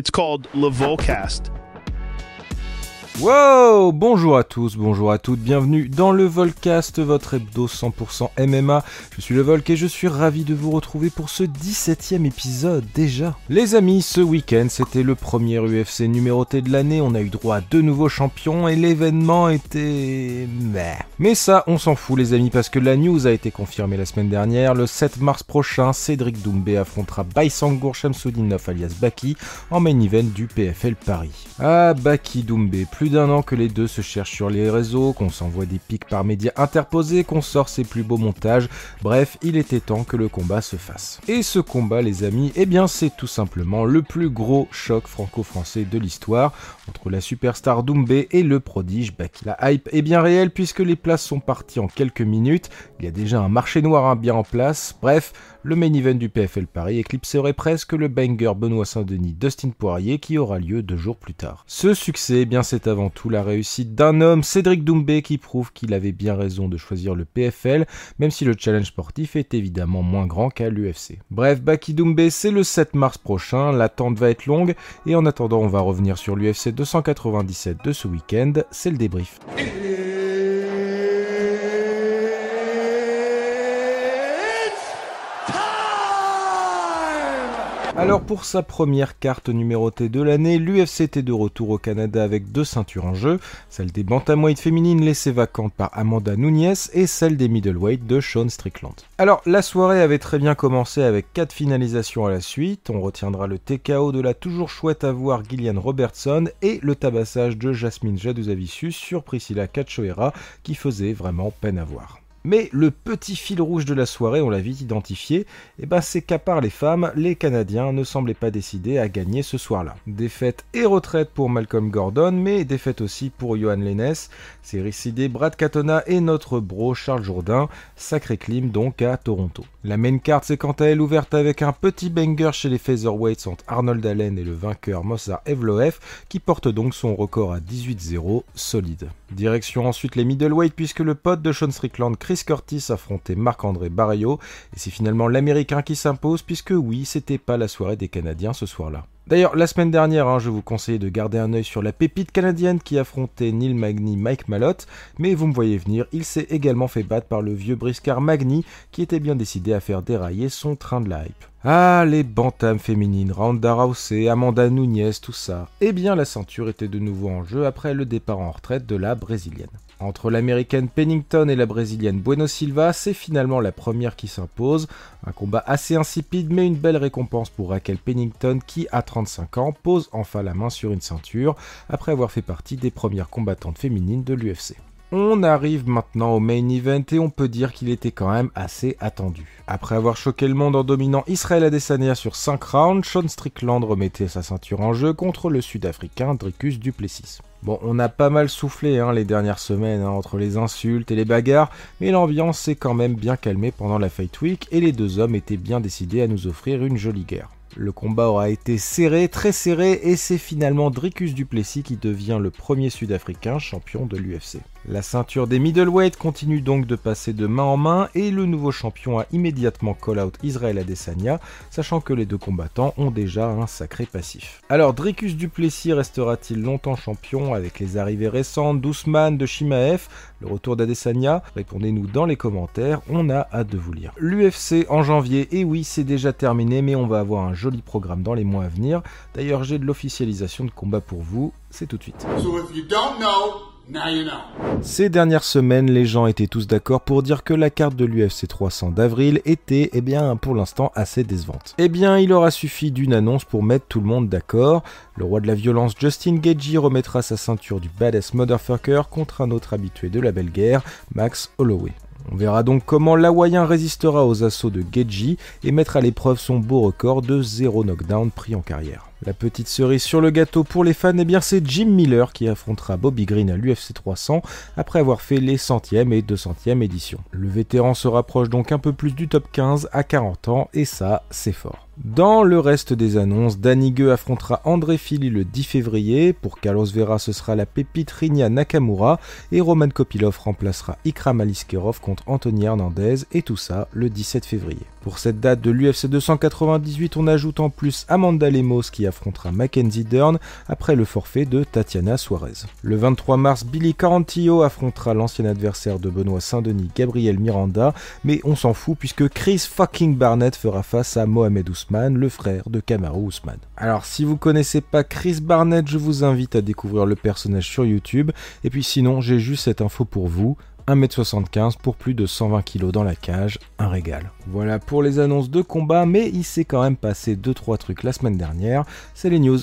It's called Levolcast. Wow Bonjour à tous, bonjour à toutes, bienvenue dans le Volcast, votre hebdo 100% MMA. Je suis le Volk et je suis ravi de vous retrouver pour ce 17ème épisode déjà. Les amis, ce week-end c'était le premier UFC numéroté de l'année, on a eu droit à deux nouveaux champions et l'événement était... Mais ça, on s'en fout les amis parce que la news a été confirmée la semaine dernière. Le 7 mars prochain, Cédric Doumbé affrontera Baïsangour Shamsuddinov alias Baki en main event du PFL Paris. Ah, Baki Doumbé, plus d'un an que les deux se cherchent sur les réseaux, qu'on s'envoie des pics par médias interposés, qu'on sort ses plus beaux montages, bref, il était temps que le combat se fasse. Et ce combat, les amis, eh bien c'est tout simplement le plus gros choc franco-français de l'histoire entre la superstar Doumbé et le prodige Baki. La hype est bien réelle puisque les places sont parties en quelques minutes, il y a déjà un marché noir hein, bien en place, bref, le main event du PFL Paris éclipserait presque le banger Benoît Saint-Denis Dustin Poirier qui aura lieu deux jours plus tard. Ce succès, eh bien c'est avant tout la réussite d'un homme, Cédric Doumbé, qui prouve qu'il avait bien raison de choisir le PFL, même si le challenge sportif est évidemment moins grand qu'à l'UFC. Bref, Baki Doumbé, c'est le 7 mars prochain, l'attente va être longue, et en attendant on va revenir sur l'UFC 297 de ce week-end, c'est le débrief. Alors pour sa première carte numérotée de l'année, l'UFC était de retour au Canada avec deux ceintures en jeu, celle des bantamweight féminines laissée vacante par Amanda Nunes et celle des middleweight de Sean Strickland. Alors la soirée avait très bien commencé avec quatre finalisations à la suite, on retiendra le TKO de la toujours chouette à voir Gillian Robertson et le tabassage de Jasmine Jaduzavicius sur Priscilla Cachoeira qui faisait vraiment peine à voir. Mais le petit fil rouge de la soirée, on l'a vite identifié, et eh ben c'est qu'à part les femmes, les Canadiens ne semblaient pas décidés à gagner ce soir-là. Défaite et retraite pour Malcolm Gordon, mais défaite aussi pour Johan Lennes, c'est récidé Brad Katona et notre bro Charles Jourdain, sacré clim donc à Toronto. La main card s'est quant à elle ouverte avec un petit banger chez les featherweights entre Arnold Allen et le vainqueur Mossar Evloev, qui porte donc son record à 18-0, solide. Direction ensuite les middleweight puisque le pote de Sean Strickland Chris Curtis affrontait Marc-André Barrio, et c'est finalement l'Américain qui s'impose, puisque oui, c'était pas la soirée des Canadiens ce soir-là. D'ailleurs, la semaine dernière, hein, je vous conseillais de garder un œil sur la pépite canadienne qui affrontait Neil Magny Mike Malotte, mais vous me voyez venir, il s'est également fait battre par le vieux briscard Magny qui était bien décidé à faire dérailler son train de la hype. Ah, les bantams féminines, Ronda Rousey, Amanda Nunes, tout ça. Eh bien, la ceinture était de nouveau en jeu après le départ en retraite de la brésilienne. Entre l'américaine Pennington et la brésilienne Bueno Silva, c'est finalement la première qui s'impose. Un combat assez insipide, mais une belle récompense pour Raquel Pennington qui, à 35 ans, pose enfin la main sur une ceinture après avoir fait partie des premières combattantes féminines de l'UFC. On arrive maintenant au main event et on peut dire qu'il était quand même assez attendu. Après avoir choqué le monde en dominant Israël Adesanya sur 5 rounds, Sean Strickland remettait sa ceinture en jeu contre le Sud-Africain Dricus Duplessis. Bon, on a pas mal soufflé hein, les dernières semaines hein, entre les insultes et les bagarres, mais l'ambiance s'est quand même bien calmée pendant la Fight Week et les deux hommes étaient bien décidés à nous offrir une jolie guerre. Le combat aura été serré, très serré, et c'est finalement Dricus Duplessis qui devient le premier Sud-Africain champion de l'UFC. La ceinture des middleweight continue donc de passer de main en main et le nouveau champion a immédiatement call-out Israël Adesanya, sachant que les deux combattants ont déjà un sacré passif. Alors Dricus Duplessis restera-t-il longtemps champion avec les arrivées récentes d'Ousmane, de Shimaev, le retour d'Adesanya? Répondez-nous dans les commentaires, on a hâte de vous lire. L'UFC en janvier, et oui c'est déjà terminé mais on va avoir un joli programme dans les mois à venir. D'ailleurs j'ai de l'officialisation de combat pour vous, c'est tout de suite. Ces dernières semaines, les gens étaient tous d'accord pour dire que la carte de l'UFC 300 d'avril était, eh bien, pour l'instant assez décevante. Eh bien, il aura suffi d'une annonce pour mettre tout le monde d'accord. Le roi de la violence Justin Gagey remettra sa ceinture du badass motherfucker contre un autre habitué de la belle guerre, Max Holloway. On verra donc comment l'Hawaïen résistera aux assauts de Geji et mettra à l'épreuve son beau record de 0 knockdown pris en carrière. La petite cerise sur le gâteau pour les fans, eh bien c'est Jim Miller qui affrontera Bobby Green à l'UFC 300 après avoir fait les centième et 200e éditions. Le vétéran se rapproche donc un peu plus du top 15 à 40 ans et ça, c'est fort. Dans le reste des annonces, Danny Gue affrontera André Philly le 10 février. Pour Carlos Vera, ce sera la pépite Rinya Nakamura. Et Roman Kopilov remplacera Ikram Aliskerov contre Anthony Hernandez. Et tout ça le 17 février. Pour cette date de l'UFC 298, on ajoute en plus Amanda Lemos qui affrontera Mackenzie Dern après le forfait de Tatiana Suarez. Le 23 mars, Billy Carantillo affrontera l'ancien adversaire de Benoît Saint-Denis, Gabriel Miranda, mais on s'en fout puisque Chris fucking Barnett fera face à Mohamed Ousmane, le frère de Kamaru Ousmane. Alors si vous connaissez pas Chris Barnett, je vous invite à découvrir le personnage sur YouTube, et puis sinon j'ai juste cette info pour vous, 1m75 pour plus de 120 kg dans la cage, un régal. Voilà pour les annonces de combat, mais il s'est quand même passé 2-3 trucs la semaine dernière, c'est les news.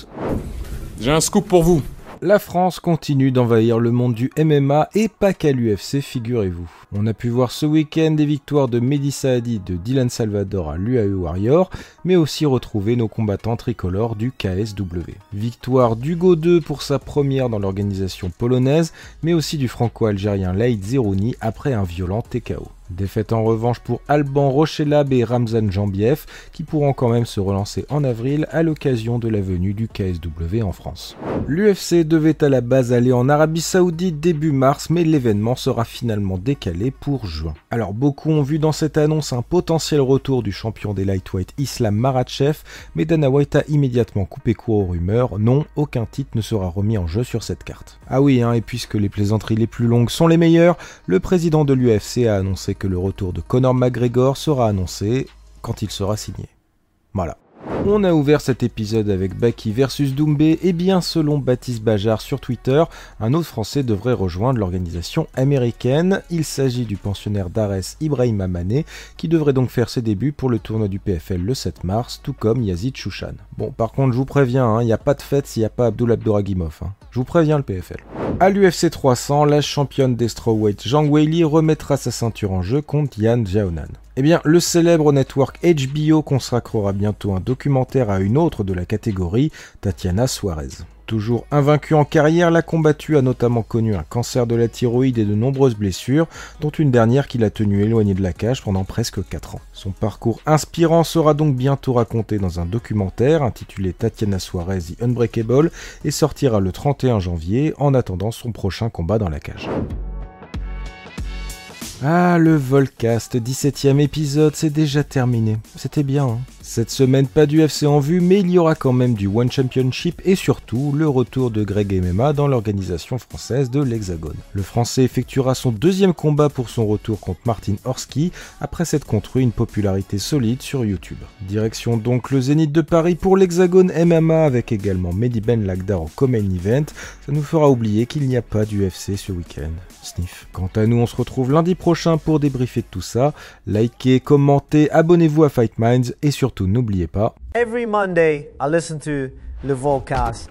J'ai un scoop pour vous. La France continue d'envahir le monde du MMA et pas qu'à l'UFC, figurez-vous. On a pu voir ce week-end des victoires de Mehdi Saadi de Dylan Salvador à l'UAE Warrior, mais aussi retrouver nos combattants tricolores du KSW. Victoire d'Hugo 2 pour sa première dans l'organisation polonaise, mais aussi du franco-algérien Laïd Zerouni après un violent TKO. Défaite en revanche pour Alban Rochelab et Ramzan Jambiev qui pourront quand même se relancer en avril à l'occasion de la venue du KSW en France. L'UFC devait à la base aller en Arabie Saoudite début mars mais l'événement sera finalement décalé pour juin. Alors beaucoup ont vu dans cette annonce un potentiel retour du champion des lightweight Islam Maratchev mais Dana White a immédiatement coupé court aux rumeurs, non, aucun titre ne sera remis en jeu sur cette carte. Ah oui, hein, et puisque les plaisanteries les plus longues sont les meilleures, le président de l'UFC a annoncé que le retour de Conor McGregor sera annoncé quand il sera signé. Voilà. On a ouvert cet épisode avec Baki versus Doumbé et bien selon Baptiste Bajar sur Twitter, un autre Français devrait rejoindre l'organisation américaine. Il s'agit du pensionnaire d'Ares Ibrahim Amane qui devrait donc faire ses débuts pour le tournoi du PFL le 7 mars, tout comme Yazid Chouchan. Bon par contre je vous préviens, il hein, n'y a pas de fête s'il n'y a pas Abdul Abdouragimov. Hein. Je vous préviens le PFL. À l'UFC 300, la championne des strawweight Zhang Weili remettra sa ceinture en jeu contre Yan Jiaonan. Eh bien, le célèbre network HBO consacrera bientôt un documentaire à une autre de la catégorie, Tatiana Suarez. Toujours invaincue en carrière, la combattue a notamment connu un cancer de la thyroïde et de nombreuses blessures, dont une dernière qui l'a tenue éloignée de la cage pendant presque 4 ans. Son parcours inspirant sera donc bientôt raconté dans un documentaire intitulé Tatiana Suarez The Unbreakable et sortira le 31 janvier en attendant son prochain combat dans la cage. Ah, le Volcast, 17ème épisode, c'est déjà terminé. C'était bien, hein cette semaine, pas du FC en vue, mais il y aura quand même du One Championship et surtout le retour de Greg MMA dans l'organisation française de l'Hexagone. Le Français effectuera son deuxième combat pour son retour contre Martin Horski après s'être construit une popularité solide sur YouTube. Direction donc le Zénith de Paris pour l'Hexagone MMA avec également Mehdi Ben Lagdar en Common Event. Ça nous fera oublier qu'il n'y a pas d'UFC ce week-end. Sniff. Quant à nous, on se retrouve lundi prochain pour débriefer de tout ça. Likez, commentez, abonnez-vous à Fight Minds et surtout n'oubliez pas. Every Monday, I listen to le Volcast.